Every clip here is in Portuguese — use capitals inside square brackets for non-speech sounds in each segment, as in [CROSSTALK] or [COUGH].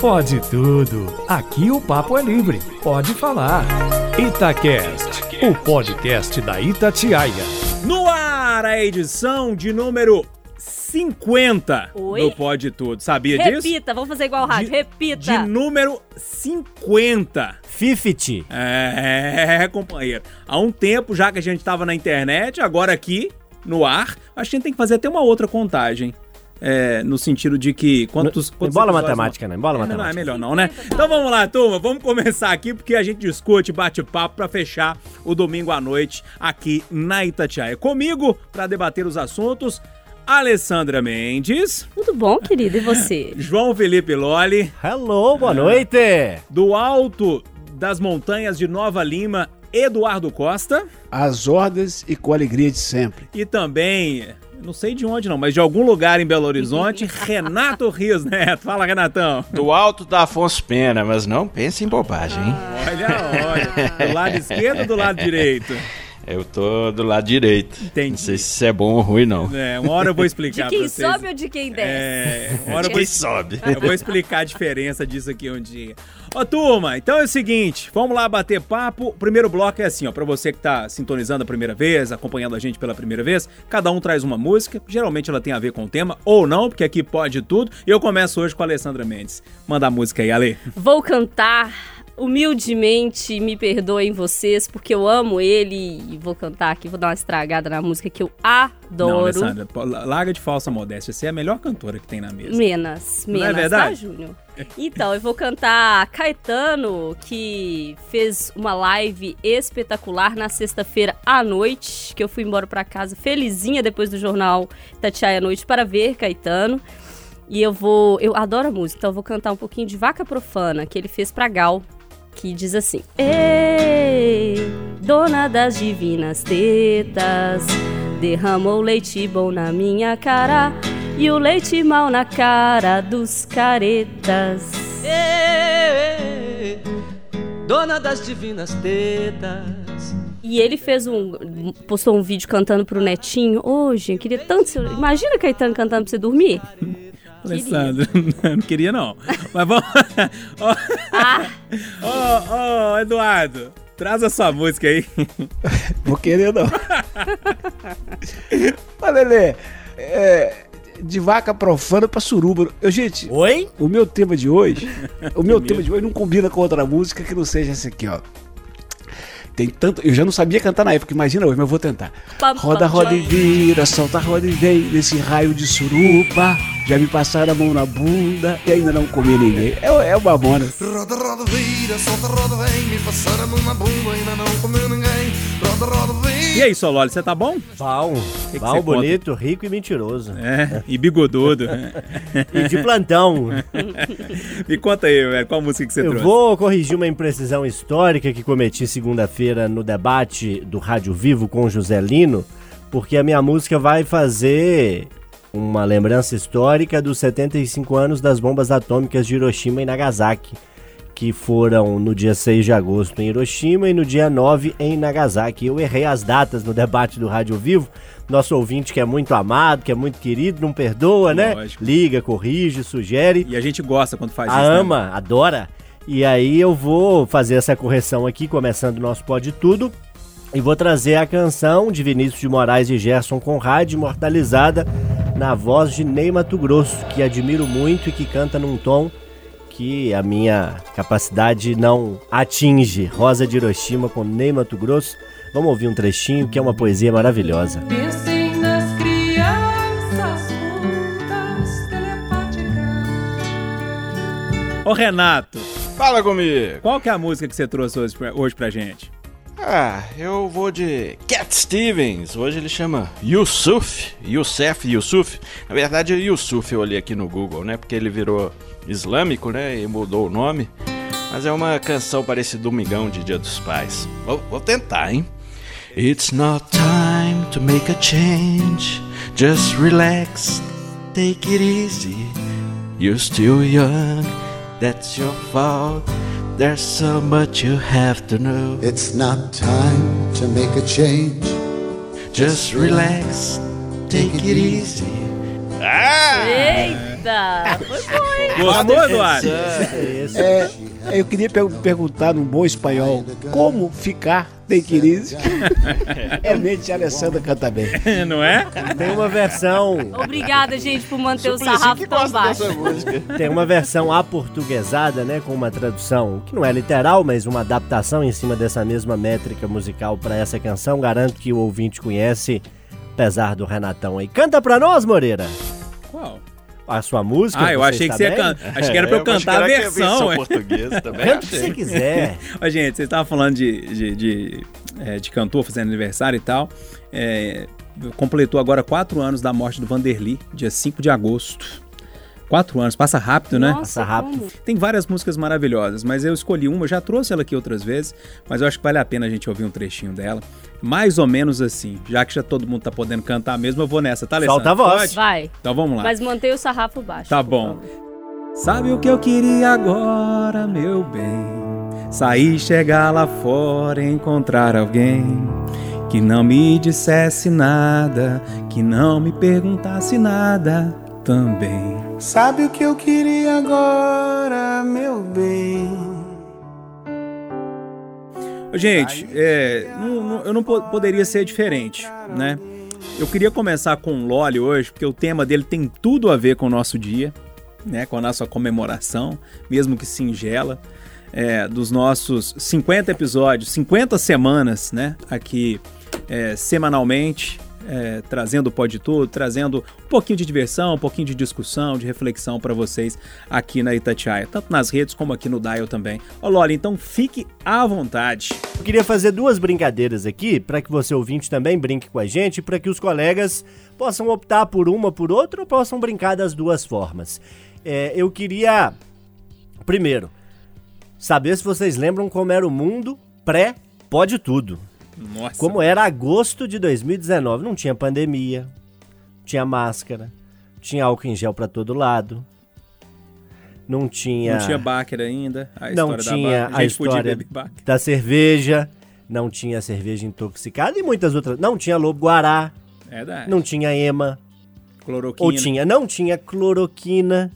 Pode tudo. Aqui o papo é livre. Pode falar. Itacast, o podcast da Itatiaia. No ar, a edição de número 50 Oi? do Pode Tudo. Sabia disso? Repita, vamos fazer igual o rádio. De- Repita. De número 50. Fifty. É, companheiro. Há um tempo já que a gente tava na internet, agora aqui, no ar, acho que a gente tem que fazer até uma outra contagem. É, no sentido de que quantos. Não quantos embola episódios matemática, não. Embola É, não, não, é matemática. melhor não, né? Então vamos lá, turma. Vamos começar aqui porque a gente discute, bate papo pra fechar o domingo à noite aqui na Itatiaia. Comigo, pra debater os assuntos, Alessandra Mendes, Tudo bom, querido? E você? [LAUGHS] João Felipe Loli, Hello, boa noite. do alto das montanhas de Nova Lima, Eduardo Costa. Às ordens e com a alegria de sempre. E também, não sei de onde não, mas de algum lugar em Belo Horizonte, [LAUGHS] Renato Rios Neto. Fala, Renatão. Do alto da Afonso Pena, mas não pense em bobagem, hein? Olha, olha. Do lado esquerdo ou do lado direito? Eu tô do lado direito. Entendi. Não sei se isso é bom ou ruim, não. É, uma hora eu vou [LAUGHS] De explicar quem pra vocês. sobe ou de quem desce? É, uma hora eu vou, Quem sobe? eu vou explicar a diferença disso aqui um dia. Ó, turma, então é o seguinte, vamos lá bater papo. O primeiro bloco é assim, ó, pra você que tá sintonizando a primeira vez, acompanhando a gente pela primeira vez, cada um traz uma música, geralmente ela tem a ver com o tema, ou não, porque aqui pode tudo. E eu começo hoje com a Alessandra Mendes. Manda a música aí, Ale. Vou cantar humildemente, me perdoem vocês, porque eu amo ele e vou cantar aqui, vou dar uma estragada na música que eu Não, adoro. Alessandra, pô, larga de falsa modéstia. Você é a melhor cantora que tem na mesa. Menos, Não é menos, verdade? tá, Júnior? Então, eu vou cantar Caetano, que fez uma live espetacular na sexta-feira à noite, que eu fui embora pra casa felizinha depois do jornal Tatiaia à Noite para ver Caetano. E eu vou, eu adoro a música, então eu vou cantar um pouquinho de Vaca Profana, que ele fez pra Gal, que diz assim: Ei, dona das divinas tetas, derramou leite bom na minha cara e o leite mal na cara dos caretas. Ê, Dona das divinas tetas. E ele fez um. postou um vídeo cantando pro netinho. Hoje, eu queria tanto. Imagina Caetano cantando pra você dormir. Alessandra, [LAUGHS] não queria não. Mas vamos. [LAUGHS] Ó, Ah, Ô, ô, Eduardo, traz a sua música aí. [LAUGHS] Vou querer não. Ô, Lelê, é, de vaca profana pra suruba. Eu, gente, Oi? o meu tema de hoje, o meu tema de hoje não combina com outra música que não seja essa aqui, ó. Tem tanto. Eu já não sabia cantar na época, imagina hoje, mas eu vou tentar. Roda, roda e vira, solta, roda e vem, nesse raio de suruba. Já me passaram a mão na bunda e ainda não comi ninguém. É, é o Mamonas. Roda, roda, vira, solta, roda, vem Me passar a mão na bunda, ainda não comeu ninguém E aí, Sololi, você tá bom? Que Bom, você bonito, rico e mentiroso. É, e bigodudo. E de plantão. [LAUGHS] Me conta aí, velho, qual música que você Eu trouxe? vou corrigir uma imprecisão histórica que cometi segunda-feira no debate do Rádio Vivo com o José Lino, porque a minha música vai fazer uma lembrança histórica dos 75 anos das bombas atômicas de Hiroshima e Nagasaki, que foram no dia 6 de agosto em Hiroshima e no dia 9 em Nagasaki. Eu errei as datas no debate do Rádio Vivo. Nosso ouvinte que é muito amado, que é muito querido, não perdoa, né? Lógico. Liga, corrige, sugere E a gente gosta quando faz a isso. né? ama, adora. E aí eu vou fazer essa correção aqui, começando o nosso Pode Tudo. E vou trazer a canção de Vinícius de Moraes e Gerson Conrad, imortalizada na voz de Ney Mato Grosso, que admiro muito e que canta num tom que a minha capacidade não atinge. Rosa de Hiroshima com Ney Mato Grosso. Vamos ouvir um trechinho, que é uma poesia maravilhosa. Pensem nas crianças juntas, telepáticas. Ô, Renato, Fala comigo! qual que é a música que você trouxe hoje pra, hoje pra gente? Ah, eu vou de Cat Stevens. Hoje ele chama Yusuf. Youssef Yusuf. Na verdade é Yusuf, eu olhei aqui no Google, né? Porque ele virou islâmico, né? E mudou o nome. Mas é uma canção para esse domingão de Dia dos Pais. Vou, vou tentar, hein? It's not time to make a change. Just relax, take it easy. You're still young, that's your fault. There's so much you have to know. It's not time to make a change Just relax, take it easy. Ah! Ei, Eita! Foi bom, hein? Gostou, Eduardo? Isso. É, eu queria per- perguntar num bom espanhol como ficar tem crise. [LAUGHS] Realmente a Alessandra canta bem. [LAUGHS] Não é? Tem uma versão, Obrigada, gente, por manter o sarrafo tão baixo. tem uma versão aportuguesada, né, com uma tradução que não é literal, mas uma adaptação em cima dessa mesma métrica musical para essa canção. Garanto que o ouvinte conhece, apesar do Renatão aí. Canta pra nós, Moreira. A sua música. Ah, eu achei que você ia bem? cantar. Acho que era pra eu cantar a versão. ué. portuguesa também. Canta o que você quiser. [LAUGHS] Ó, gente, vocês estavam falando de, de, de, é, de cantor fazendo aniversário e tal. É, completou agora quatro anos da morte do Vanderly, dia 5 de agosto. Quatro anos, passa rápido, né? Nossa, Passa rápido. como? Tem várias músicas maravilhosas, mas eu escolhi uma, eu já trouxe ela aqui outras vezes, mas eu acho que vale a pena a gente ouvir um trechinho dela. Mais ou menos assim, já que já todo mundo tá podendo cantar mesmo, eu vou nessa, tá, Alessandra? Solta a voz. Pode? Vai. Então vamos lá. Mas mantenha o sarrafo baixo. Tá bom. Sabe o que eu queria agora, meu bem? Sair, chegar lá fora, encontrar alguém que não me dissesse nada, que não me perguntasse nada também. Sabe o que eu queria agora, meu bem? Gente, é, não- não- eu não po- poderia ser diferente, né? Eu queria começar com o Loli hoje, porque o tema dele tem tudo a ver com o nosso dia, né? Com a nossa comemoração, mesmo que singela, é, dos nossos 50 episódios, 50 semanas, né? Aqui é, semanalmente, é, trazendo o Pode Tudo, trazendo um pouquinho de diversão, um pouquinho de discussão, de reflexão para vocês aqui na Itatiaia, tanto nas redes como aqui no Dial também. Ô Loli, então fique à vontade. Eu queria fazer duas brincadeiras aqui, para que você ouvinte também brinque com a gente, para que os colegas possam optar por uma por outra ou possam brincar das duas formas. É, eu queria, primeiro, saber se vocês lembram como era o mundo pré-pode tudo. Nossa. Como era agosto de 2019. Não tinha pandemia, tinha máscara, tinha álcool em gel para todo lado, não tinha, Não tinha Baker ainda. A Não história tinha da a podia história da cerveja, não tinha cerveja intoxicada e muitas outras. Não tinha lobo guará, É verdade. não tinha ema, Cloroquina. ou tinha, não tinha cloroquina.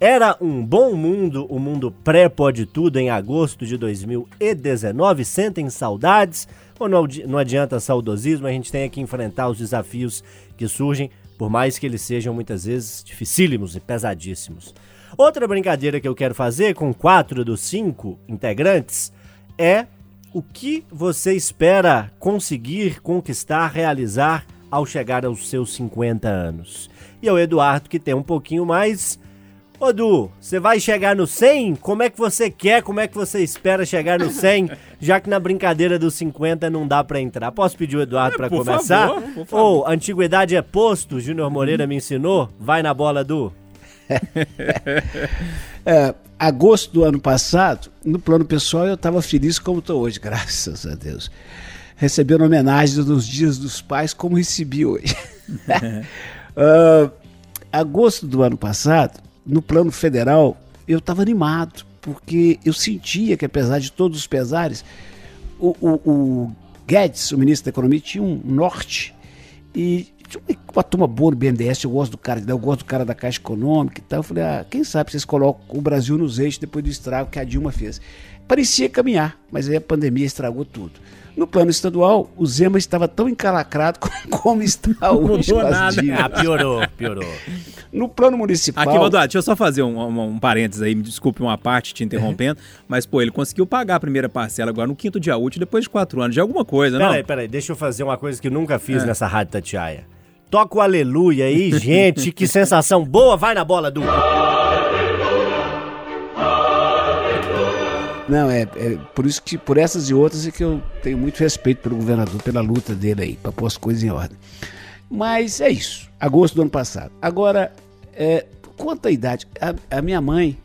Era um bom mundo, o mundo pré-pode tudo em agosto de 2019. Sentem saudades ou não, adi- não adianta saudosismo, a gente tem que enfrentar os desafios que surgem, por mais que eles sejam muitas vezes dificílimos e pesadíssimos. Outra brincadeira que eu quero fazer com quatro dos cinco integrantes é o que você espera conseguir, conquistar, realizar ao chegar aos seus 50 anos. E é o Eduardo que tem um pouquinho mais. Ô Du, você vai chegar no 100? Como é que você quer? Como é que você espera chegar no 100? [LAUGHS] Já que na brincadeira dos 50 não dá pra entrar. Posso pedir o Eduardo pra por começar? Ou antiguidade é posto, Júnior Moreira me ensinou. Vai na bola, Du. [LAUGHS] É, agosto do ano passado, no plano pessoal, eu estava feliz como estou hoje, [LAUGHS] graças a Deus. Recebendo homenagem nos dias dos pais, como recebi hoje. Ah, agosto do ano passado, no plano federal, eu estava animado, porque eu sentia que, apesar de todos os pesares, o, o, o Guedes, o ministro da Economia, tinha um norte e uma turma boa no BNDES, eu gosto do cara, eu gosto do cara da Caixa Econômica e tal. Eu falei, ah, quem sabe vocês colocam o Brasil nos eixos depois do estrago que a Dilma fez. Parecia caminhar, mas aí a pandemia estragou tudo. No plano estadual, o Zema estava tão encalacrado [LAUGHS] como, está hoje. mudou com as nada. Ah, piorou, piorou. No plano municipal. Aqui, Eduardo, deixa eu só fazer um, um, um parênteses aí, me desculpe uma parte te interrompendo, mas, pô, ele conseguiu pagar a primeira parcela agora no quinto dia útil, depois de quatro anos. É alguma coisa, não? Peraí, peraí, deixa eu fazer uma coisa que eu nunca fiz nessa rádio Tatiaia. Toca o aleluia aí, gente, que sensação boa, vai na bola, Du. Não, é, é por isso que, por essas e outras, é que eu tenho muito respeito pelo governador, pela luta dele aí, para pôr as coisas em ordem. Mas é isso, agosto do ano passado. Agora, é, quanto à idade, a, a minha mãe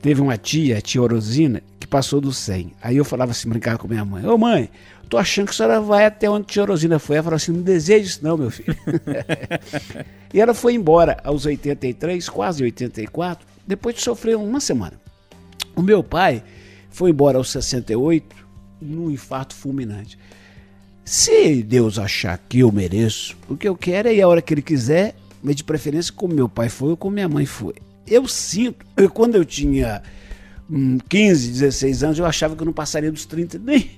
teve uma tia, a tia Orosina, que passou dos 100. Aí eu falava assim, brincava com minha mãe: Ô mãe, tô achando que a senhora vai até onde a tia Orosina foi. Ela falou assim: não deseja isso, não, meu filho. [LAUGHS] e ela foi embora aos 83, quase 84, depois de sofrer uma semana. O meu pai foi embora aos 68 num infarto fulminante. Se Deus achar que eu mereço, o que eu quero é ir a hora que ele quiser mas de preferência como meu pai foi ou como minha mãe foi. Eu sinto, quando eu tinha hum, 15, 16 anos, eu achava que eu não passaria dos 30, nem.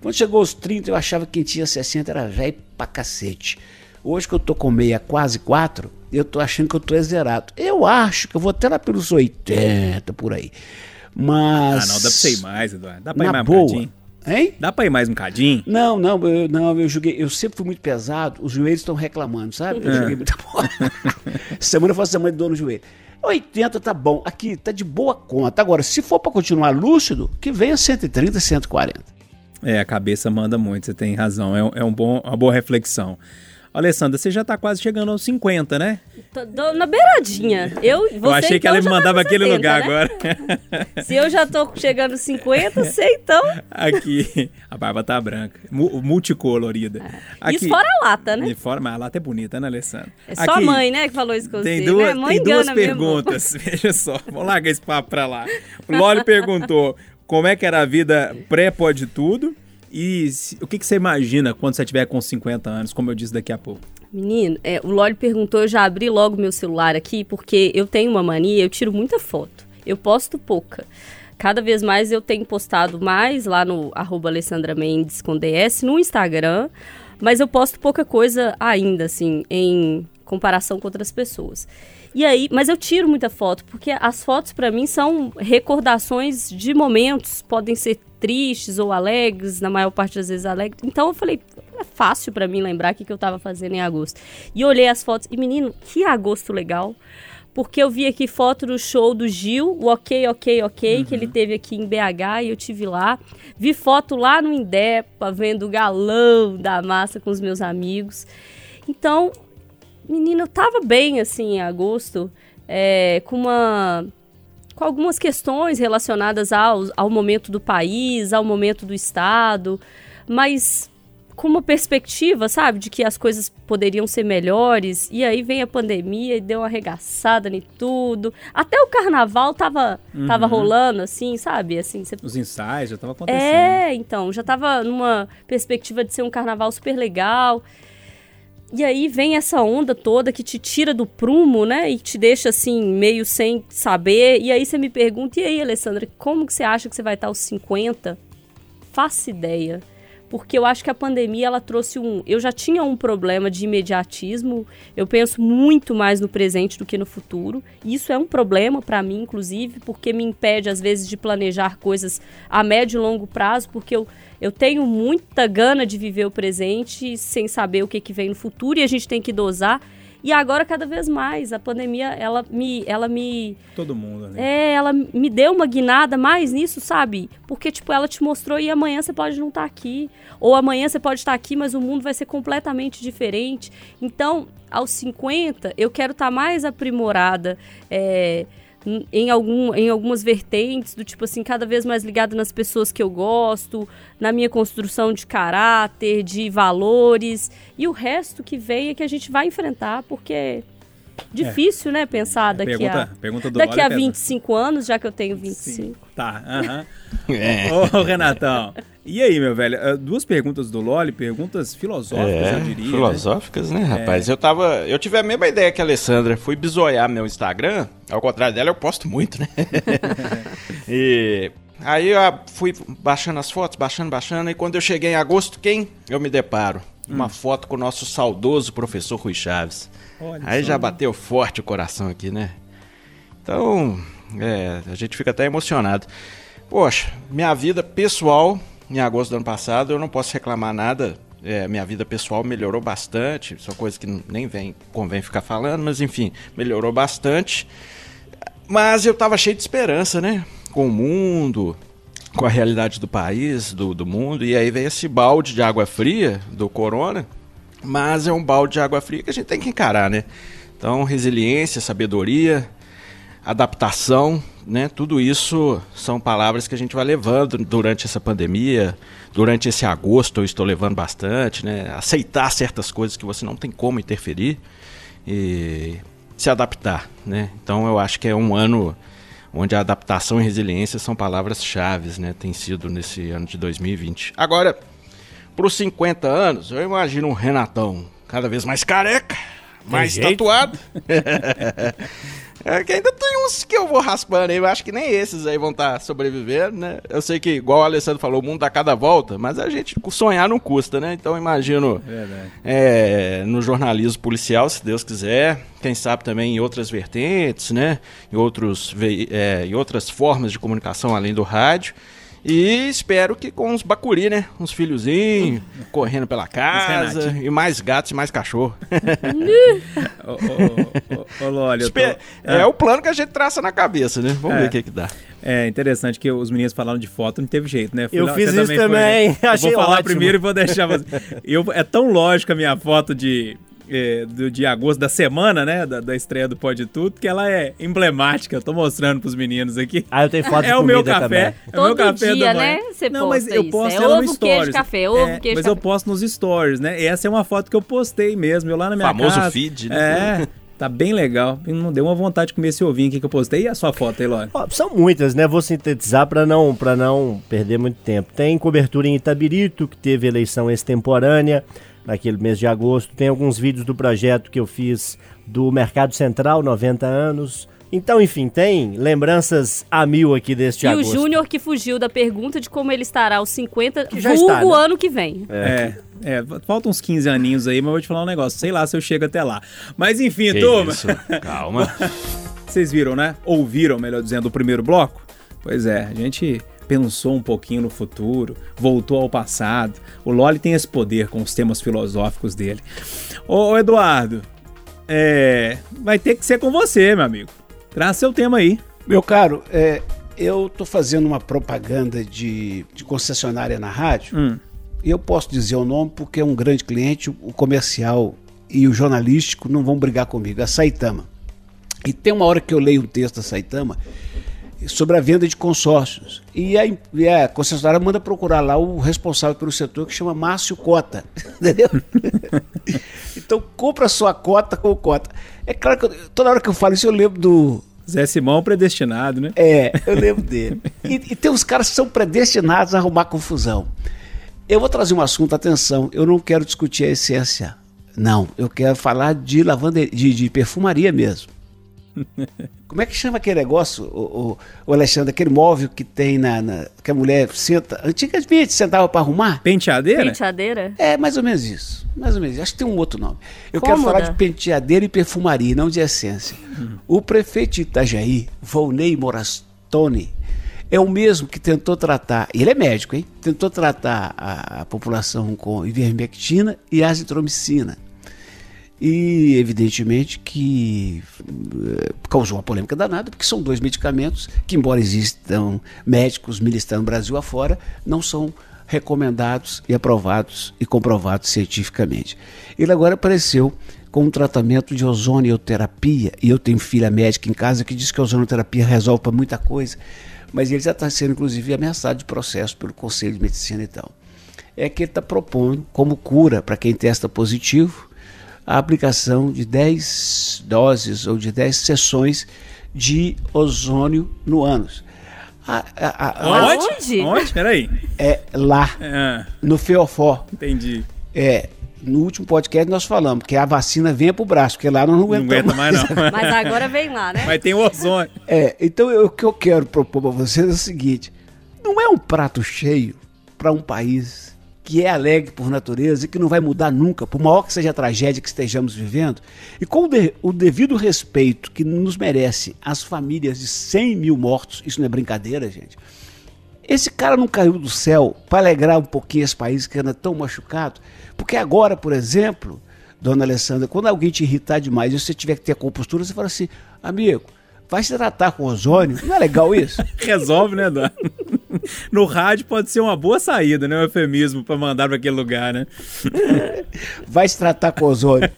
Quando chegou aos 30, eu achava que quem tinha 60 era velho pra cacete. Hoje que eu tô com meia, quase 4, eu tô achando que eu tô zerado. Eu acho que eu vou até lá pelos 80, por aí. Mas. Ah, não, dá pra você ir mais, Eduardo. Dá pra ir mais um boa. bocadinho. Hein? Dá pra ir mais um cadinho? Não, não, eu, não, eu joguei. Eu sempre fui muito pesado, os joelhos estão reclamando, sabe? Eu É. joguei muita bola. [LAUGHS] semana eu faço semana de dor no joelho. 80 tá bom, aqui tá de boa conta. Agora, se for pra continuar lúcido, que venha 130, 140. É, a cabeça manda muito, você tem razão. É, um- é um bom, uma boa reflexão. Alessandra, você já tá quase chegando aos 50, né? Tô, tô na beiradinha. Eu, você, eu achei que então, ela me tá mandava com aquele 70, lugar né? agora. [LAUGHS] Se eu já tô chegando aos 50, você então. Aqui. A barba tá branca. Mu- multicolorida. Aqui. Isso fora a lata, né? Fora, mas a lata é bonita, né, Alessandra? É só a mãe, né, que falou isso com Tem você. duas, né? Mãe tem duas mesmo. perguntas. [LAUGHS] Veja só. Vamos largar esse papo pra lá. O Loli perguntou como é que era a vida pré-pode tudo e se- o que, que você imagina quando você tiver com 50 anos, como eu disse daqui a pouco. Menino, é, o Loli perguntou, eu já abri logo meu celular aqui, porque eu tenho uma mania, eu tiro muita foto. Eu posto pouca. Cada vez mais eu tenho postado mais lá no arroba Alessandra Mendes com DS no Instagram, mas eu posto pouca coisa ainda, assim, em comparação com outras pessoas. E aí, mas eu tiro muita foto, porque as fotos pra mim são recordações de momentos, podem ser tristes ou alegres, na maior parte das vezes alegres. Então eu falei, é fácil pra mim lembrar o que, que eu tava fazendo em agosto. E olhei as fotos e menino, que agosto legal. Porque eu vi aqui foto do show do Gil, o Ok, Ok, Ok, que ele teve aqui em BH e eu tive lá. Vi foto lá no Indepa, vendo o galão da massa com os meus amigos. Então, menina, tava bem, assim, em agosto, é, com uma... Com algumas questões relacionadas ao, ao momento do país, ao momento do Estado, mas com uma perspectiva, sabe, de que as coisas poderiam ser melhores. E aí vem a pandemia e deu uma arregaçada em tudo. Até o carnaval tava, tava rolando, assim, sabe? Assim, você Os ensaios já estavam acontecendo. é, então, já tava numa perspectiva de ser um carnaval super legal. E aí vem essa onda toda que te tira do prumo, né? E te deixa assim, meio sem saber. E aí você me pergunta, e aí, Alessandra, como que você acha que você vai estar aos 50? Faço ideia. Porque eu acho que a pandemia ela trouxe um. Eu já tinha um problema de imediatismo. Eu penso muito mais no presente do que no futuro. Isso é um problema para mim, inclusive, porque me impede às vezes de planejar coisas a médio e longo prazo, porque eu, eu tenho muita gana de viver o presente sem saber o que, que vem no futuro e a gente tem que dosar. E agora cada vez mais a pandemia ela me ela me Todo mundo, né? é, ela me deu uma guinada mais nisso, sabe? Porque, tipo, ela te mostrou e amanhã você pode não estar aqui. Ou amanhã você pode estar aqui, mas o mundo vai ser completamente diferente. Então, aos 50, eu quero estar mais aprimorada. é, em- algum, em algumas vertentes, do tipo assim, cada vez mais ligada nas pessoas que eu gosto, na minha construção de caráter, de valores, e o resto que vem é que a gente vai enfrentar, porque é difícil, né, pensar daqui a Pergunta, pergunta do daqui a é pesa. 25 anos, já que eu tenho 25. Tá, aham. [LAUGHS] É. Ô, Renatão. E aí, meu velho? Ah, Duas perguntas do Loli, perguntas filosóficas, eu diria. né? filosóficas, né, rapaz? Eu tava. Eu tive a mesma ideia que a Alessandra. Fui bisoiar meu Instagram. Ao contrário dela, eu posto muito, né? [LAUGHS] e. Aí eu fui baixando as fotos, baixando, baixando. E quando eu cheguei em agosto, quem eu me deparo? Uma foto com o nosso saudoso professor Rui Chaves. Olha Aí só. já bateu forte o coração aqui, né? Então, é, a gente fica até emocionado. Poxa, minha vida pessoal, em agosto do ano passado, eu não posso reclamar nada. É, minha vida pessoal melhorou bastante. Uma coisa que nem vem, convém ficar falando, mas enfim, melhorou bastante. Mas eu tava cheio de esperança, né? Com o mundo, com a realidade do país, do, do mundo. E aí veio esse balde de água fria do corona. Mas é um balde de água fria que a gente tem que encarar, né? Então, resiliência, sabedoria, adaptação, né? Tudo isso são palavras que a gente vai levando durante essa pandemia, durante esse agosto eu estou levando bastante, né? Aceitar certas coisas que você não tem como interferir e se adaptar, né? Então eu acho que é um ano onde a adaptação e resiliência são palavras-chave, né? Tem sido nesse ano de 2020. Agora, para os 50 anos, eu imagino um Renatão cada vez mais careca, mais jeito? tatuado. [LAUGHS] É que ainda tem uns que eu vou raspando aí, eu acho que nem esses aí vão estar sobrevivendo, né? Eu sei que, igual o Alessandro falou, o mundo dá cada volta, mas a gente sonhar não custa, né? Então imagino é, no jornalismo policial, se Deus quiser, quem sabe também em outras vertentes, né? Em, outros, é, em outras formas de comunicação além do rádio. E espero que com uns bacuri, né? Uns filhozinhos correndo pela casa. E mais gatos e mais cachorro. [LAUGHS] Ô, ô, ô, ô, Loli, tô- Espe- É o plano que a gente traça na cabeça, né? Vamos É. ver o que, que dá. É interessante que os meninos falaram de foto, não teve jeito, né? Fui Eu fiz você isso foi, também, né? [LAUGHS] Eu achei vou falar ótimo. primeiro e vou deixar você. Eu, é tão lógica a minha foto de, é, do, de agosto da semana, né? Da, da estreia do Pode Tudo, que ela é emblemática. Eu tô mostrando pros meninos aqui. Ah, eu tenho foto [LAUGHS] de É o meu comida café. também. É o meu Todo café dia, né, você Não, mas eu isso. posto É ela no ovo, queijo, stories. café, ovo, É, queijo, Mas eu posto nos stories, né? E essa é uma foto que eu postei mesmo, eu lá na minha Famoso casa. feed, né? É, tá bem legal. Não deu uma vontade de comer esse ovinho aqui que eu postei. E a sua foto aí, Lore? São muitas, né? Vou sintetizar para não, pra não perder muito tempo. Tem cobertura em Itabirito, que teve eleição extemporânea naquele mês de agosto. Tem alguns vídeos do projeto que eu fiz do Mercado Central, 90 anos. Então, enfim, tem lembranças a mil aqui deste E o agosto. Júnior que fugiu da pergunta de como ele estará aos 50, Que vulgo está, né? ano que vem. É. É, faltam uns 15 aninhos aí, mas eu vou te falar um negócio. Sei lá se eu chego até lá. Mas enfim, Que turma. isso? Calma. [LAUGHS] Vocês viram, né? Ouviram, melhor dizendo, o primeiro bloco? Pois é, a gente pensou um pouquinho no futuro, voltou ao passado. O Loli tem esse poder com os temas filosóficos dele. Ô, ô, Eduardo, é, vai ter que ser com você, meu amigo. Traz seu tema aí. Meu caro, é, eu tô fazendo uma propaganda de, de concessionária na rádio. Hum. E eu posso dizer o nome porque é um grande cliente, o comercial e o jornalístico não vão brigar comigo, a Saitama. E tem uma hora que eu leio um texto da Saitama sobre a venda de consórcios. E a, e a concessionária manda procurar lá o responsável pelo setor que chama Márcio Cota. [LAUGHS] Entendeu? [LAUGHS] então compra sua cota com cota. É claro que eu- toda hora que eu falo isso eu lembro do, Zé Simão predestinado, né? é, eu lembro dele. E, e tem uns caras que são predestinados a arrumar confusão. Eu vou trazer um assunto, atenção, eu não quero discutir a essência. Não, eu quero falar de lavanderia, de, de perfumaria mesmo. [LAUGHS] Como é que chama aquele negócio, o, o- o Alexandre, aquele móvel que tem na, na- que a mulher senta, antigamente sentava para arrumar? Penteadeira? Penteadeira? É mais ou menos isso. Mais ou menos. isso. Acho que tem um outro nome. Eu quero Cômoda. falar de penteadeira e perfumaria, não de essência. O prefeito de Itajaí, Volney Morastone, é o mesmo que tentou tratar, ele é médico, hein? Tentou tratar a, a população com ivermectina e azitromicina. E evidentemente que eh, causou uma polêmica danada, porque são dois medicamentos que, embora existam médicos ministrando Brasil afora, não são recomendados e aprovados e comprovados cientificamente. Ele agora apareceu com um tratamento de ozonioterapia, e eu tenho filha médica em casa que diz que a ozonioterapia resolve para muita coisa, mas ele já está sendo inclusive ameaçado de processo pelo Conselho de Medicina e tal. É que ele está propondo como cura para quem testa positivo a aplicação de 10 doses ou de 10 sessões de ozônio no ânus. A- a- a- Onde? Onde? Onde? Peraí. é lá, Ah, no Feofó. entendi. É, no último podcast nós falamos que a vacina venha pro braço, porque lá nós não Não aguentamos aguenta mais, não. Mas agora vem lá, né? Mas tem o ozônio. É, então eu- o que eu quero propor para vocês é o seguinte: não é um prato cheio para um país que é alegre por natureza e que não vai mudar nunca, por maior que seja a tragédia que estejamos vivendo, e com o, de- o devido respeito que nos merece as famílias de 100 mil mortos, isso não é brincadeira, gente. Esse cara não caiu do céu para alegrar um pouquinho esse país que anda tão machucado, porque agora, por exemplo, dona Alessandra, quando alguém te irritar demais e você tiver que ter compostura, você fala assim, amigo, vai se tratar com ozônio, não é legal isso? [LAUGHS] Resolve, né, Eduardo? No rádio pode ser uma boa saída, né? Um eufemismo pra mandar pra aquele lugar, né? Vai se tratar com ozônio.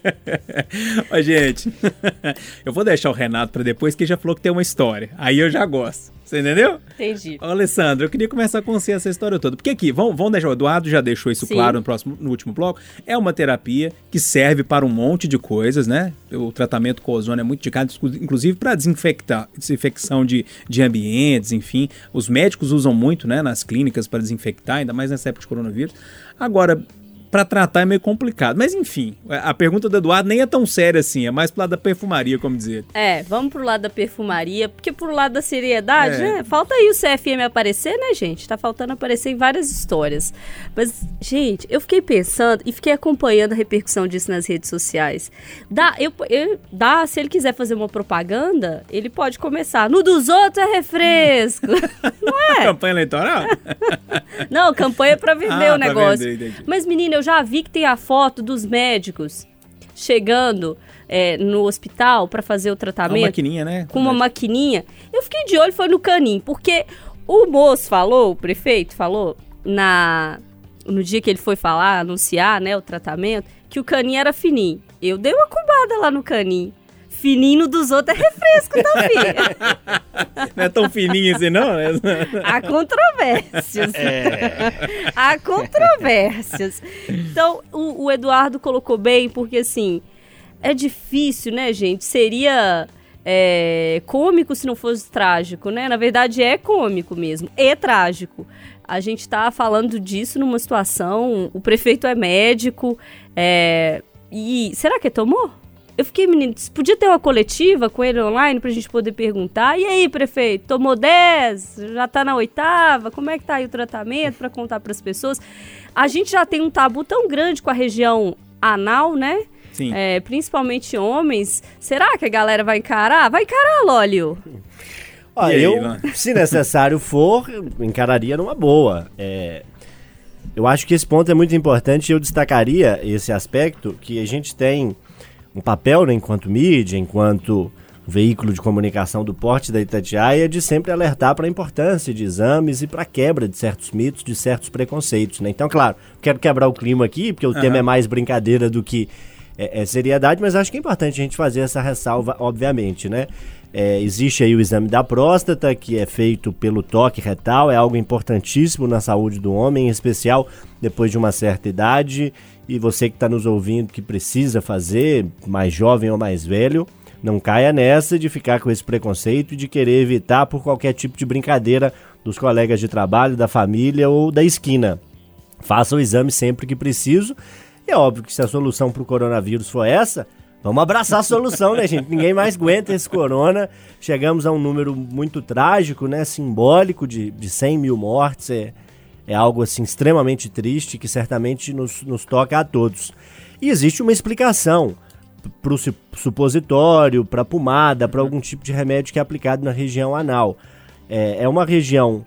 [LAUGHS] Ó, gente, [LAUGHS] eu vou deixar o Renato pra depois, que ele já falou que tem uma história. Aí eu já gosto. Você entendeu? Entendi. Ô, Alessandro, eu queria começar com você essa história toda. Porque aqui, vamos, vamos deixar, o Eduardo já deixou isso Sim. claro no, próximo, no último bloco. É uma terapia que serve para um monte de coisas, né? O tratamento com ozônio é muito indicado, inclusive para desinfectar, desinfecção de, de ambientes, enfim. Os médicos usam muito, né, nas clínicas para desinfectar, ainda mais nessa época de coronavírus. Agora, pra tratar é meio complicado. Mas enfim, a pergunta do Eduardo nem é tão séria assim, é mais pro lado da perfumaria, como dizer. É, vamos pro lado da perfumaria, porque pro lado da seriedade, É. né? Falta aí o CFM aparecer, né, gente? Tá faltando aparecer em várias histórias. Mas, gente, eu fiquei pensando e fiquei acompanhando a repercussão disso nas redes sociais. Dá, eu, eu- dá, se ele quiser fazer uma propaganda, ele pode começar. No dos outros é refresco. [LAUGHS] Não é? Campanha eleitoral? [LAUGHS] Não, campanha pra vender Ah, o negócio. vender. Mas, menina, eu já vi que tem a foto dos médicos chegando é, no hospital pra fazer o Uma tratamento maquininha, né? com uma maquininha. Eu fiquei de olho, foi no caninho, porque o moço falou, o prefeito falou, na no dia que ele foi falar, anunciar, né, o tratamento, que o caninho era fininho. Eu dei uma cubada lá no caninho. Fininho dos outros é refresco, tá, filho? Não é tão fininho assim, não? Há controvérsias. Há controvérsias. Então, o, o Eduardo colocou bem, porque assim, é difícil, né, gente? Seria é, cômico se não fosse trágico, né? Na verdade, é cômico mesmo. É trágico. A gente tá falando disso numa situação. O prefeito é médico. é, e será que tomou? Eu fiquei, menino, podia ter uma coletiva com ele online pra gente poder perguntar. E aí, prefeito, tomou 10? Já tá na oitava? Como é que tá aí o tratamento pra contar pras pessoas? A gente já tem um tabu tão grande com a região anal, né? Sim. É, principalmente homens. Será que a galera vai encarar? Vai encarar, Lólio. E aí, eu, se necessário for, encararia numa boa. É, eu acho que esse ponto é muito importante e eu destacaria esse aspecto que a gente tem um papel, né, enquanto mídia, enquanto veículo de comunicação do porte da Itatiaia, de sempre alertar para a importância de exames e para a quebra de certos mitos, de certos preconceitos. Né? Então, claro, quero quebrar o clima aqui, porque o tema é mais brincadeira do que é, é seriedade, mas acho que é importante a gente fazer essa ressalva, obviamente, né? É, existe aí o exame da próstata, que é feito pelo toque retal, é algo importantíssimo na saúde do homem, em especial depois de uma certa idade. E você que está nos ouvindo que precisa fazer, mais jovem ou mais velho, não caia nessa de ficar com esse preconceito e de querer evitar por qualquer tipo de brincadeira dos colegas de trabalho, da família ou da esquina. Faça o exame sempre que preciso. E é óbvio que se a solução para o coronavírus for essa, vamos abraçar a solução, né, gente? Ninguém mais aguenta esse corona. Chegamos a um número muito trágico, né? Simbólico de, de 100 mil mortes. É, é algo assim extremamente triste que certamente nos, nos toca a todos. E existe uma explicação para o supositório, para pomada, para algum tipo de remédio que é aplicado na região anal. É, é uma região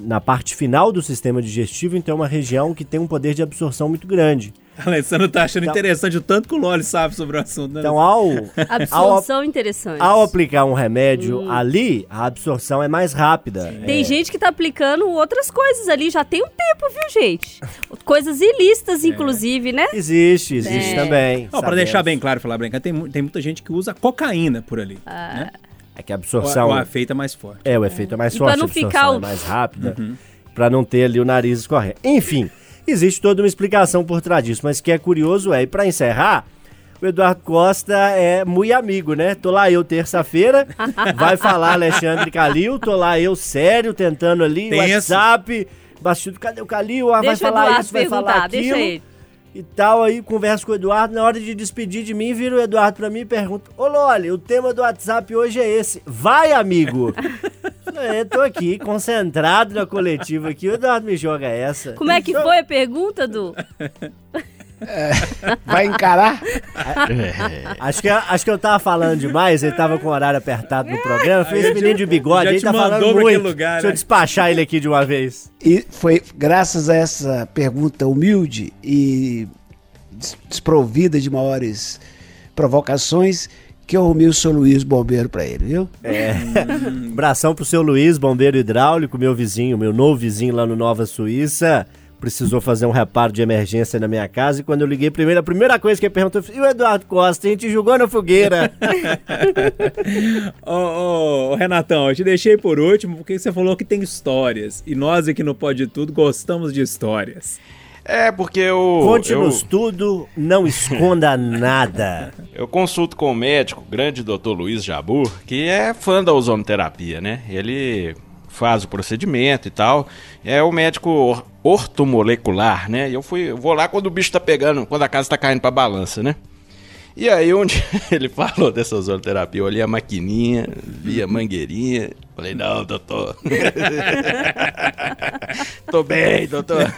na parte final do sistema digestivo, então é uma região que tem um poder de absorção muito grande. Alessandro tá achando Então- interessante o tanto que o Loli sabe sobre o assunto, né? Então, ao, [LAUGHS] ao, Absorção interessante. ao aplicar um remédio ali, a absorção é mais rápida. Tem É, gente que tá aplicando outras coisas ali, já tem um tempo, viu, gente? Coisas ilícitas, inclusive, né? Existe, existe É. também. Ó, pra deixar bem claro, falar brincar, tem, tem muita gente que usa cocaína por ali. né? É que a O, absorção. o efeito é mais forte. É, o efeito é mais E forte, pra não a absorção ficar o- é mais rápida, pra não ter ali o nariz escorrendo. Enfim, existe toda uma explicação por trás disso, mas o que é curioso é, e pra encerrar, o Eduardo Costa é muito amigo, né? Tô lá eu terça-feira, [LAUGHS] vai falar Alexandre Calil, tô lá eu sério, tentando ali, Tenso. WhatsApp, bastidor, cadê o Calil? Ah, vai falar Eduardo isso, vai perguntar, falar aquilo. deixa ele. E tal, aí converso com o Eduardo, na hora de despedir de mim, vira o Eduardo pra mim e pergunta, ô Loli, o tema do WhatsApp hoje é esse, vai amigo! [LAUGHS] Eu tô aqui, concentrado na coletiva aqui, o Eduardo me joga essa. Como é que foi a pergunta, Du? Vai encarar? Acho que, acho que eu tava falando demais, ele tava com o horário apertado no programa, fez esse menino de bigode, te tá falando muito. lugar, Deixa eu né? despachar ele aqui de uma vez. E foi graças a essa pergunta humilde e des- desprovida de maiores provocações que eu arrumei o seu Luiz Bombeiro pra ele, viu? É. [LAUGHS] Abração pro seu Luiz, bombeiro hidráulico, meu vizinho, meu novo vizinho lá no Nova Suíça. Precisou fazer um reparo de emergência na minha casa e quando eu liguei primeiro, a primeira coisa que ele perguntou foi: e o Eduardo Costa, a gente jogou na fogueira. [LAUGHS] Ô, ô, ô, Renatão, eu te deixei por último porque você falou que tem histórias. E nós aqui no Pode Tudo gostamos de histórias. É, porque eu. Conte-nos eu, tudo, não [LAUGHS] esconda nada. eu consulto com o médico, o grande doutor Luiz Jabur, que é fã da ozonoterapia, né? Ele faz o procedimento e tal. É o médico or- ortomolecular, né? Eu fui, eu vou lá quando o bicho tá pegando, quando a casa tá caindo pra balança, né? E aí, [LAUGHS] onde ele falou dessa ozonterapia, eu olhei a maquininha, vi a mangueirinha, falei, não, doutor. [LAUGHS] Tô bem, doutor.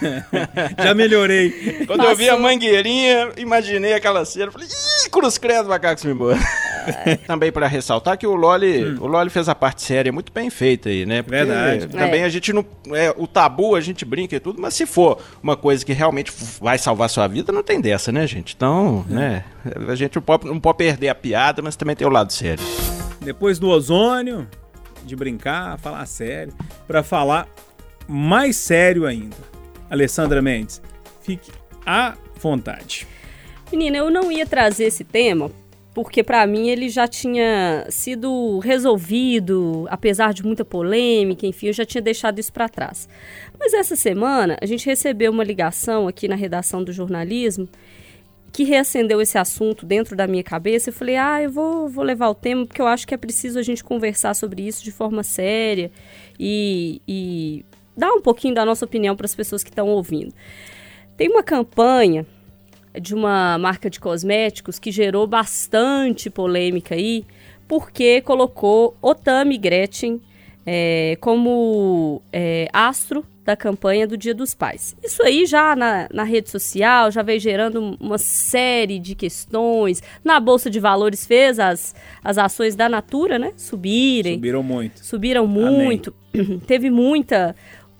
Já melhorei. Quando eu vi a mangueirinha, imaginei aquela cena, falei, ih, cruz credo, macaco se embora. Também pra ressaltar que o Loli, o Loli fez a parte séria muito bem feita aí, né? Porque Verdade. Também É. a gente não. É, o tabu a gente brinca e tudo, mas se for uma coisa que realmente vai salvar sua vida, não tem dessa, né, gente? Então, né? A gente não pode, não pode perder a piada, mas também tem o lado sério. Depois do ozônio, de brincar, falar sério, pra falar mais sério ainda. Alessandra Mendes, fique à vontade. Menina, eu não ia trazer esse tema porque pra mim ele já tinha sido resolvido, apesar de muita polêmica, enfim, eu já tinha deixado isso pra trás. Mas essa semana a gente recebeu uma ligação aqui na redação do jornalismo que reacendeu esse assunto dentro da minha cabeça. Eu falei, ah, eu vou, vou levar o tema porque eu acho que é preciso a gente conversar sobre isso de forma séria e, e dar um pouquinho da nossa opinião para as pessoas que estão ouvindo. Tem uma campanha de uma marca de cosméticos que gerou bastante polêmica aí, porque colocou Otami Gretchen é, como é, astro da campanha do Dia dos Pais. Isso aí já na, na rede social já veio gerando uma série de questões. Na Bolsa de Valores fez as, as ações da Natura, né? Subirem Subiram muito. subiram muito, [CLEARS THROAT] teve muita.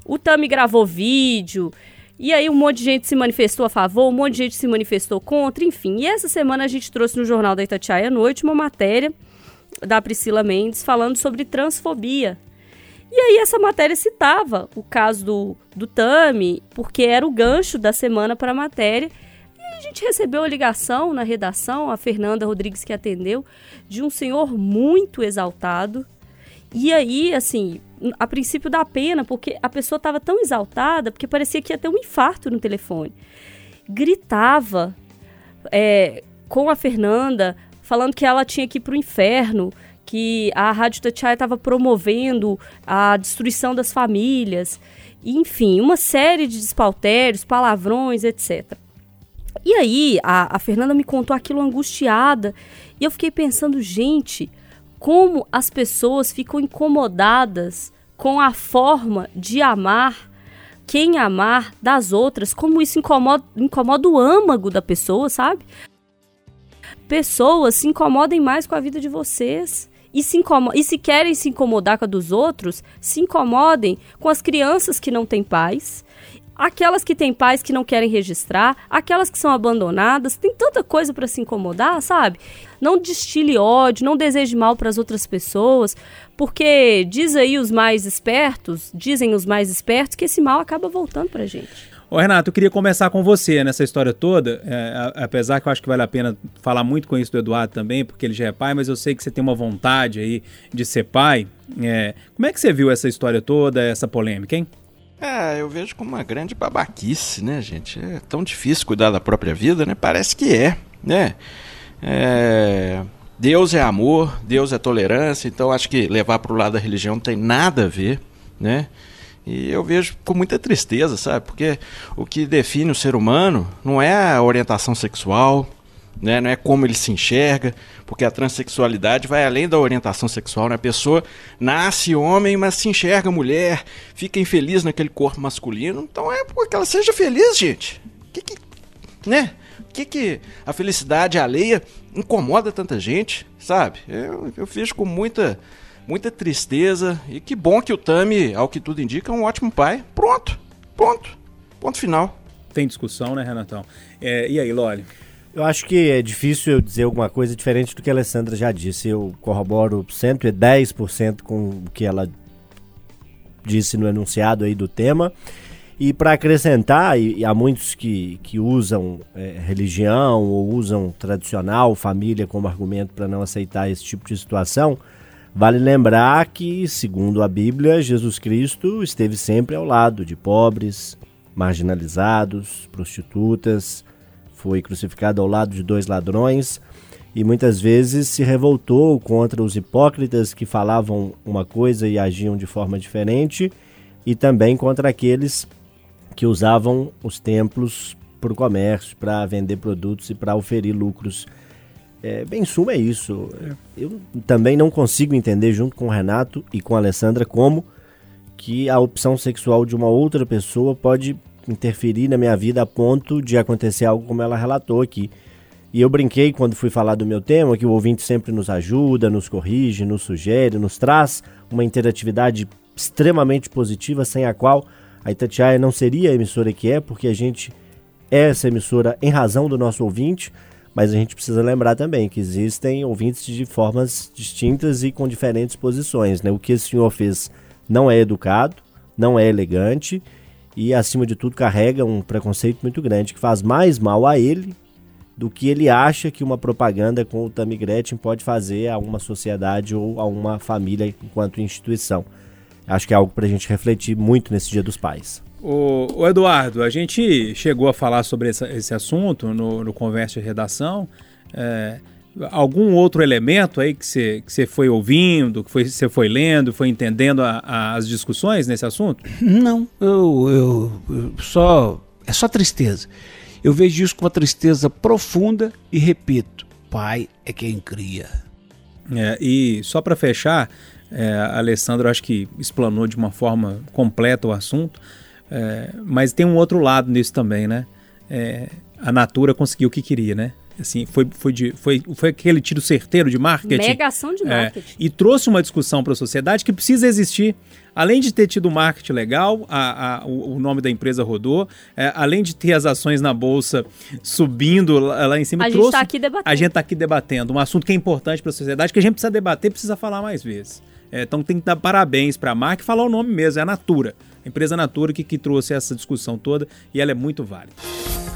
O Tami gravou vídeo, e aí um monte de gente se manifestou a favor, um monte de gente se manifestou contra, enfim. E essa semana a gente trouxe no Jornal da Itatiaia à noite uma matéria da Priscila Mendes falando sobre transfobia. E aí essa matéria citava o caso do, do Tami, porque era o gancho da semana para a matéria. E a gente recebeu a ligação na redação, a Fernanda Rodrigues que atendeu, de um senhor muito exaltado, e aí, assim, a princípio dá pena, porque a pessoa estava tão exaltada, porque parecia que ia ter um infarto no telefone. Gritava é, com a Fernanda, falando que ela tinha que ir para o inferno, que a Rádio Tatiaia estava promovendo a destruição das famílias. Enfim, uma série de despaltérios, palavrões, etc. E aí, a, a Fernanda me contou aquilo angustiada, e eu fiquei pensando, gente, como as pessoas ficam incomodadas com a forma de amar quem amar das outras, como isso incomoda, incomoda o âmago da pessoa, sabe? Pessoas se incomodem mais com a vida de vocês. E se, e se querem se incomodar com a dos outros, se incomodem com as crianças que não têm pais, aquelas que têm pais que não querem registrar, aquelas que são abandonadas, tem tanta coisa para se incomodar, sabe? Não destile ódio, não deseje mal para as outras pessoas, porque diz aí os mais espertos, dizem os mais espertos que esse mal acaba voltando pra gente. Ô, Renato, eu queria começar com você nessa história toda, é, apesar que eu acho que vale a pena falar muito com isso do Eduardo também, porque ele já é pai, mas eu sei que você tem uma vontade aí de ser pai. É, como é que você viu essa história toda, essa polêmica, hein? É, eu vejo como uma grande babaquice, né, gente? É tão difícil cuidar da própria vida, né? Parece que é, né? É, Deus é amor, Deus é tolerância, então acho que levar para o lado da religião não tem nada a ver, né? E eu vejo com muita tristeza, sabe? Porque o que define o ser humano não é a orientação sexual, né? não é como ele se enxerga, porque a transexualidade vai além da orientação sexual. Né? A pessoa nasce homem, mas se enxerga mulher, fica infeliz naquele corpo masculino. Então é porque ela seja feliz, gente. Que que, né? que, que a felicidade alheia incomoda tanta gente, sabe? Eu, eu vejo com muita, muita tristeza. E que bom que o Tami, ao que tudo indica, é um ótimo pai. Pronto, ponto. Ponto final. Tem discussão, né, Renatão? É, e aí, Loli? Eu acho que é difícil eu dizer alguma coisa diferente do que a Alessandra já disse. Eu corroboro 110% com o que ela disse no enunciado aí do tema. E para acrescentar, e, e há muitos que, que usam é, religião ou usam tradicional, família como argumento para não aceitar esse tipo de situação, vale lembrar que, segundo a Bíblia, Jesus Cristo esteve sempre ao lado de pobres, marginalizados, prostitutas, foi crucificado ao lado de dois ladrões. e muitas vezes se revoltou contra os hipócritas que falavam uma coisa e agiam de forma diferente, e também contra aqueles que usavam os templos para o comércio, para vender produtos e para oferir lucros. É, bem, em suma, é isso. Eu também não consigo entender, junto com o Renato e com a Alessandra, como que a opção sexual de uma outra pessoa pode interferir na minha vida a ponto de acontecer algo como ela relatou aqui. E eu brinquei quando fui falar do meu tema, que o ouvinte sempre nos ajuda, nos corrige, nos sugere, nos traz uma interatividade extremamente positiva, sem a qual a Itatiaia não seria a emissora que é, porque a gente é essa emissora em razão do nosso ouvinte, mas a gente precisa lembrar também que existem ouvintes de formas distintas e com diferentes posições. Né? O que esse senhor fez não é educado, não é elegante e, acima de tudo, carrega um preconceito muito grande que faz mais mal a ele do que ele acha que uma propaganda com o Tammy Gretchen pode fazer a uma sociedade ou a uma família enquanto instituição. Acho que é algo para a gente refletir muito nesse Dia dos Pais. O, o Eduardo, a gente chegou a falar sobre essa, esse assunto no, no Conversa de Redação. É, algum outro elemento aí que você que foi ouvindo, que você foi lendo, foi entendendo a, a, as discussões nesse assunto? Não, eu, eu, eu só. É só tristeza. Eu vejo isso com uma tristeza profunda e repito: pai é quem cria. É, e só para fechar, é, a Alessandra acho que explanou de uma forma completa o assunto, é, mas tem um outro lado nisso também, né? É, a Natura conseguiu o que queria, né? Assim, foi, foi, de, foi, foi aquele tiro certeiro de marketing. Mega ação de É, marketing. e trouxe uma discussão para a sociedade que precisa existir. Além de ter tido marketing legal, a, a- o, nome da empresa rodou, é, além de ter as ações na bolsa subindo lá, lá em cima, A gente trouxe. tá aqui debatendo. A gente está aqui debatendo um assunto que é importante para a sociedade, que a gente precisa debater, precisa falar mais vezes. É, então tem que dar parabéns para a marca e falar o nome mesmo, é a Natura. Empresa Natura que, que trouxe essa discussão toda e ela é muito válida.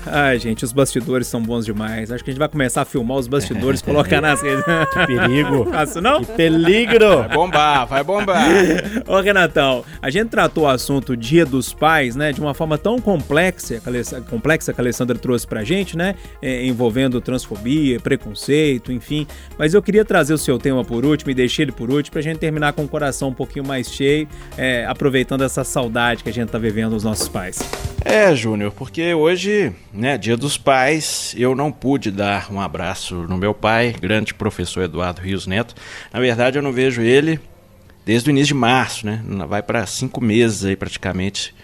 Ai, gente, os bastidores são bons demais. Acho que a gente vai começar a filmar os bastidores, [LAUGHS] colocar nas redes. Perigo. [LAUGHS] Faço não? Que peligro! Vai bombar, vai bombar. [LAUGHS] Ô Renatão, a gente tratou o assunto Dia dos Pais, né, de uma forma tão complexa, que complexa que a Alessandra trouxe pra gente, né, é, envolvendo transfobia, preconceito, enfim. Mas eu queria trazer o seu tema por último e deixei ele por último pra gente terminar com o coração um pouquinho mais cheio, é, aproveitando essa saudade que a gente tá vivendo dos nossos pais. É, Júnior, porque hoje, né, dia dos pais, eu não pude dar um abraço no meu pai, grande professor Eduardo Rios Neto. Na verdade, eu não vejo ele desde o início de março, né? Vai para cinco meses aí praticamente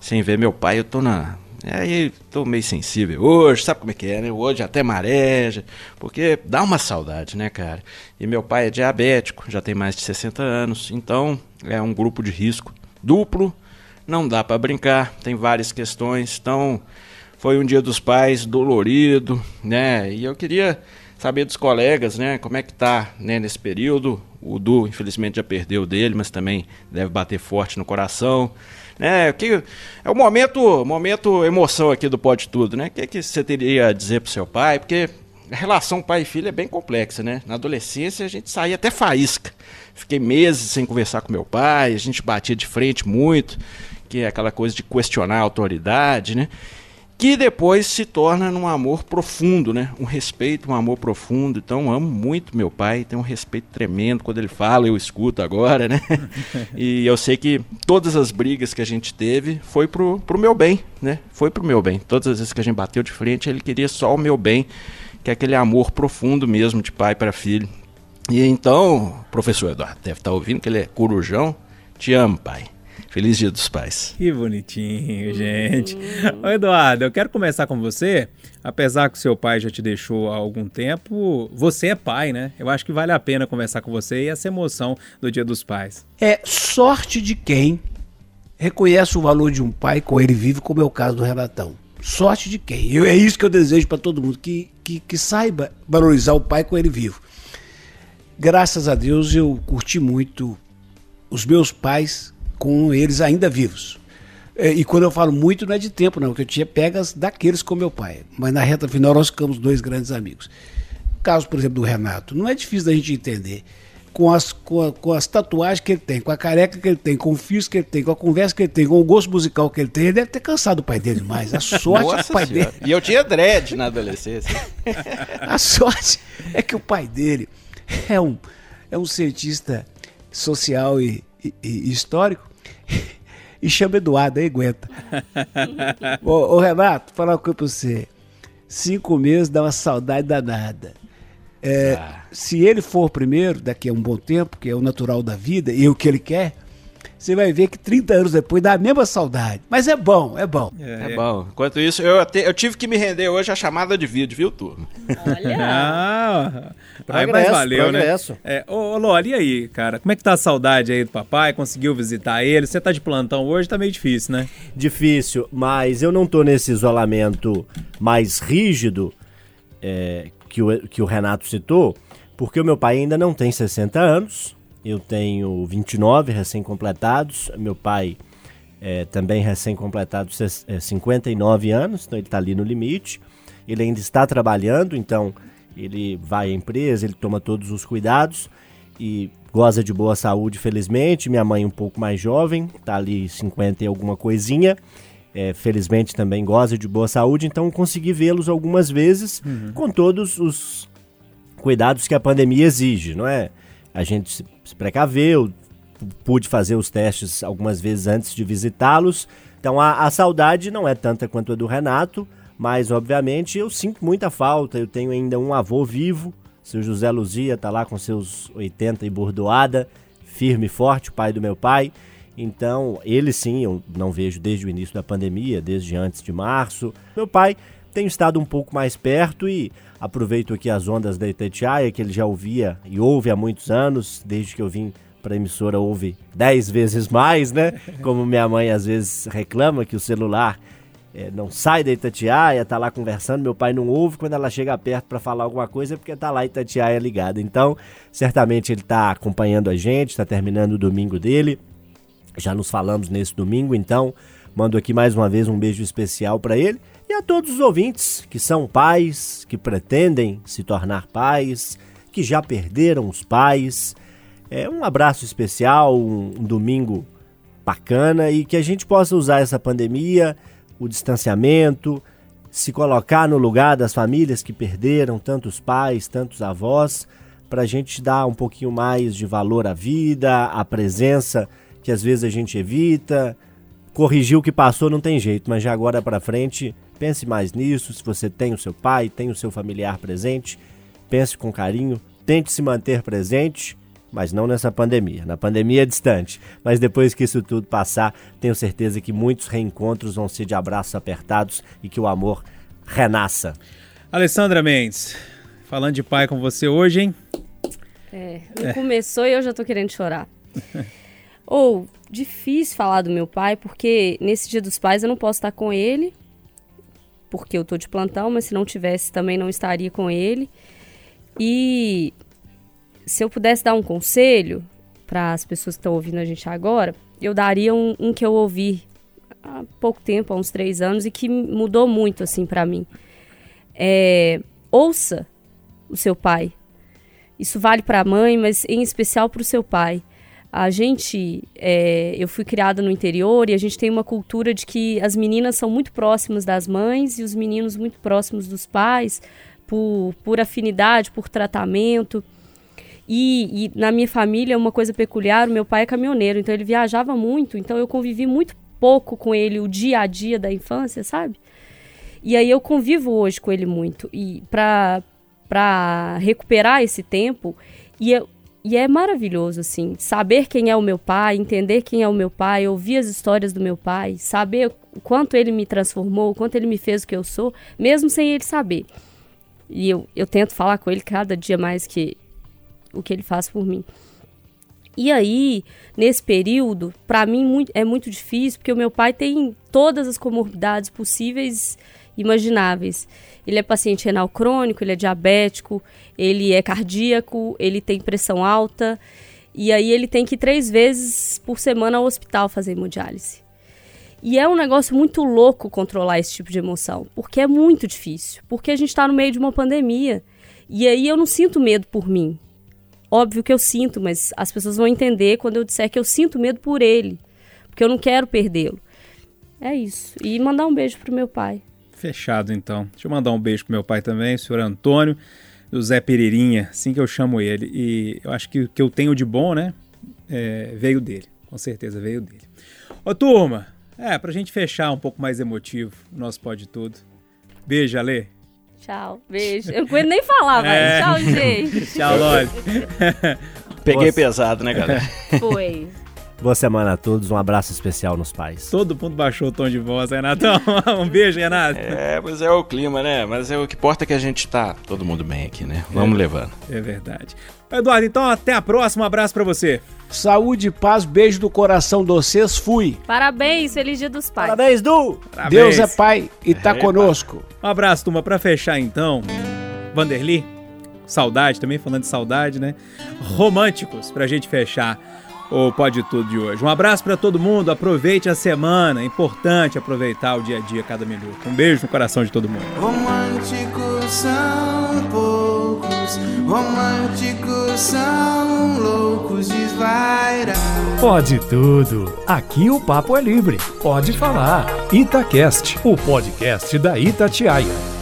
sem ver meu pai. Eu tô na. Aí tô meio sensível hoje, sabe como é que é, né? Hoje até mareja, porque dá uma saudade, né, cara? E meu pai é diabético, já tem mais de 60 anos, então é um grupo de risco duplo não dá para brincar, tem várias questões. Então, foi um dia dos pais dolorido, né? E eu queria saber dos colegas, né, como é que tá, né, nesse período. O Du, infelizmente, já perdeu dele, mas também deve bater forte no coração. Né, que é o momento, momento emoção aqui do Pode Tudo, né? O que, que você teria a dizer pro seu pai? Porque a relação pai e filho é bem complexa, né? Na adolescência a gente saía até faísca. Fiquei meses sem conversar com meu pai, a gente batia de frente muito, que é aquela coisa de questionar a autoridade, né? Que depois se torna num amor profundo, né? Um respeito, um amor profundo. Então, amo muito meu pai, tenho um respeito tremendo. Quando ele fala, eu escuto agora, né? [LAUGHS] e eu sei que todas as brigas que a gente teve foi pro, pro meu bem, né? Foi pro meu bem. Todas as vezes que a gente bateu de frente, ele queria só o meu bem, que é aquele amor profundo mesmo de pai para filho. E então, professor Eduardo deve estar ouvindo que ele é corujão. Te amo, pai. Feliz Dia dos Pais. Que bonitinho, gente. Ô Eduardo, eu quero começar com você. Apesar que o seu pai já te deixou há algum tempo, você é pai, né? Eu acho que vale a pena conversar com você e essa emoção do Dia dos Pais. É sorte de quem reconhece o valor de um pai com ele vive, como é o caso do Renatão. Sorte de quem? Eu, é isso que eu desejo para todo mundo, que, que, que saiba valorizar o pai com ele vivo. Graças a Deus eu curti muito os meus pais com eles ainda vivos. É, E quando eu falo muito, não é de tempo, não, porque eu tinha pegas daqueles com meu pai. Mas na reta final nós ficamos dois grandes amigos. O caso, por exemplo, do Renato, não é difícil da gente entender. com as, com, a- com as tatuagens que ele tem, com a careca que ele tem, com o fio que ele tem, com a conversa que ele tem, com o gosto musical que ele tem, ele deve ter cansado o pai dele demais. A [LAUGHS] sorte é Nossa o pai Senhora. dele. E eu tinha dread na adolescência. [LAUGHS] A sorte é que o pai dele é um, é um cientista social e histórico [LAUGHS] e chama Eduardo, aí aguenta. [LAUGHS] ô, ô, Renato, falar uma coisa pra você. Cinco meses dá uma saudade danada. É, Se ele for primeiro, daqui a um bom tempo, que é o natural da vida e o que ele quer, você vai ver que 30 anos depois dá a mesma saudade. Mas é bom, é bom. É bom. Enquanto isso, eu, até- eu tive que me render hoje à chamada de vídeo, viu, turma? Olha. [LAUGHS] Ah, Progresso, valeu, progresso. né? É, ô, ô Loli, e aí, cara? Como é que tá a saudade aí do papai? Conseguiu visitar ele? Você tá de plantão hoje, tá meio difícil, né? Difícil, mas eu não tô nesse isolamento mais rígido é, que, o, que o Renato citou, porque o meu pai ainda não tem 60 anos, eu tenho 29 recém-completados, meu pai é, também recém-completado ses- é, 59 anos, então ele está ali no limite, ele ainda está trabalhando, então ele vai à empresa, ele toma todos os cuidados e goza de boa saúde, felizmente. Minha mãe um pouco mais jovem, tá ali 50 e alguma coisinha. É, felizmente também goza de boa saúde, então consegui vê-los algumas vezes com todos os cuidados que a pandemia exige, não é? A gente se, precaveu, pude fazer os testes algumas vezes antes de visitá-los. Então a, a saudade não é tanta quanto a do Renato, mas obviamente eu sinto muita falta. Eu tenho ainda um avô vivo, seu José Luzia tá lá com seus 80 e bordoada, firme e forte, o pai do meu pai. Então, ele sim, eu não vejo desde o início da pandemia, desde antes de março. Meu pai tem estado um pouco mais perto e aproveito aqui as ondas da Itatiaia, que ele já ouvia e ouve há muitos anos, desde que eu vim para a emissora ouve 10 vezes mais, né? [LAUGHS] Como minha mãe às vezes reclama que o celular é, não sai da Itatiaia, tá lá conversando, meu pai não ouve, quando ela chega perto para falar alguma coisa é porque tá lá Itatiaia ligada. Então, certamente ele tá acompanhando a gente, tá terminando o domingo dele. Já nos falamos nesse domingo, então mando aqui mais uma vez um beijo especial para ele e a todos os ouvintes que são pais, que pretendem se tornar pais, que já perderam os pais. É um abraço especial, um, domingo bacana e que a gente possa usar essa pandemia, o distanciamento, se colocar no lugar das famílias que perderam tantos pais, tantos avós, para a gente dar um pouquinho mais de valor à vida, à presença que às vezes a gente evita. Corrigir o que passou não tem jeito, mas já agora para frente, pense mais nisso. Se você tem o seu pai, tem o seu familiar presente, pense com carinho, tente se manter presente, mas não nessa pandemia. Na pandemia é distante, mas depois que isso tudo passar, tenho certeza que muitos reencontros vão ser de abraços apertados e que o amor renasça. Alessandra Mendes, falando de pai com você hoje, hein? É, não [LAUGHS] começou e eu já tô querendo chorar. Ou, difícil falar do meu pai, porque nesse dia dos pais eu não posso estar com ele, porque eu tô de plantão, mas se não tivesse também não estaria com ele. E se eu pudesse dar um conselho para as pessoas que estão ouvindo a gente agora, eu daria um, um que eu ouvi há pouco tempo, há uns três anos, e que mudou muito assim para mim. É, ouça o seu pai. Isso vale para a mãe, mas em especial para o seu pai. A gente, é, eu fui criada no interior e a gente tem uma cultura de que as meninas são muito próximas das mães e os meninos muito próximos dos pais, por, por afinidade, por tratamento. E, e na minha família, uma coisa peculiar, o meu pai é caminhoneiro, então ele viajava muito, então eu convivi muito pouco com ele o dia a dia da infância, sabe? E aí eu convivo hoje com ele muito. E para recuperar esse tempo e eu, e é maravilhoso, assim, saber quem é o meu pai, entender quem é o meu pai, ouvir as histórias do meu pai, saber o quanto ele me transformou, o quanto ele me fez o que eu sou, mesmo sem ele saber. E eu, eu tento falar com ele cada dia mais que o que ele faz por mim. E aí, nesse período, para mim é muito difícil, porque o meu pai tem todas as comorbidades possíveis imagináveis. Ele é paciente renal crônico, ele é diabético, ele é cardíaco, ele tem pressão alta. E aí ele tem que ir três vezes por semana ao hospital fazer hemodiálise. E é um negócio muito louco controlar esse tipo de emoção, porque é muito difícil, porque a gente está no meio de uma pandemia. E aí eu não sinto medo por mim. óbvio que eu sinto, mas as pessoas vão entender quando eu disser que eu sinto medo por ele, porque eu não quero perdê-lo. É isso. E mandar um beijo pro meu pai. Fechado, então. Deixa eu mandar um beijo pro meu pai também, o senhor Antônio, do Zé Pereirinha, assim que eu chamo ele. E eu acho que o que eu tenho de bom, né, é, veio dele. Com certeza veio dele. Ô, turma, é, pra gente fechar um pouco mais emotivo o nosso pode tudo. Beijo, Ale. Tchau, beijo. Eu não aguento nem falar, mas É. tchau, gente. [LAUGHS] Tchau, Loli. Peguei Nossa. pesado, né, galera? Foi. Boa semana a todos, um abraço especial nos pais. Todo mundo baixou o tom de voz, Renatão. [LAUGHS] Um beijo, Renato. É, mas é o clima, né? Mas é o que importa é que a gente tá todo mundo bem aqui, né? Vamos levando. É verdade. Eduardo, então até a próxima. Um abraço pra você. Saúde, paz, beijo do coração de vocês. Fui. Parabéns, feliz dia dos pais. Parabéns, Du! Parabéns. Deus é pai e tá Epa. conosco. Um abraço, turma. Pra fechar, então, Vanderly, saudade também, falando de saudade, né? Românticos, pra gente fechar o Pode Tudo de hoje. Um abraço pra todo mundo, aproveite a semana, é importante aproveitar o dia a dia, cada minuto. Um beijo no coração de todo mundo. Românticos são poucos, românticos são loucos, desvairados. Pode tudo. Aqui o papo é livre. Pode falar. Itacast, o podcast da Itatiaia.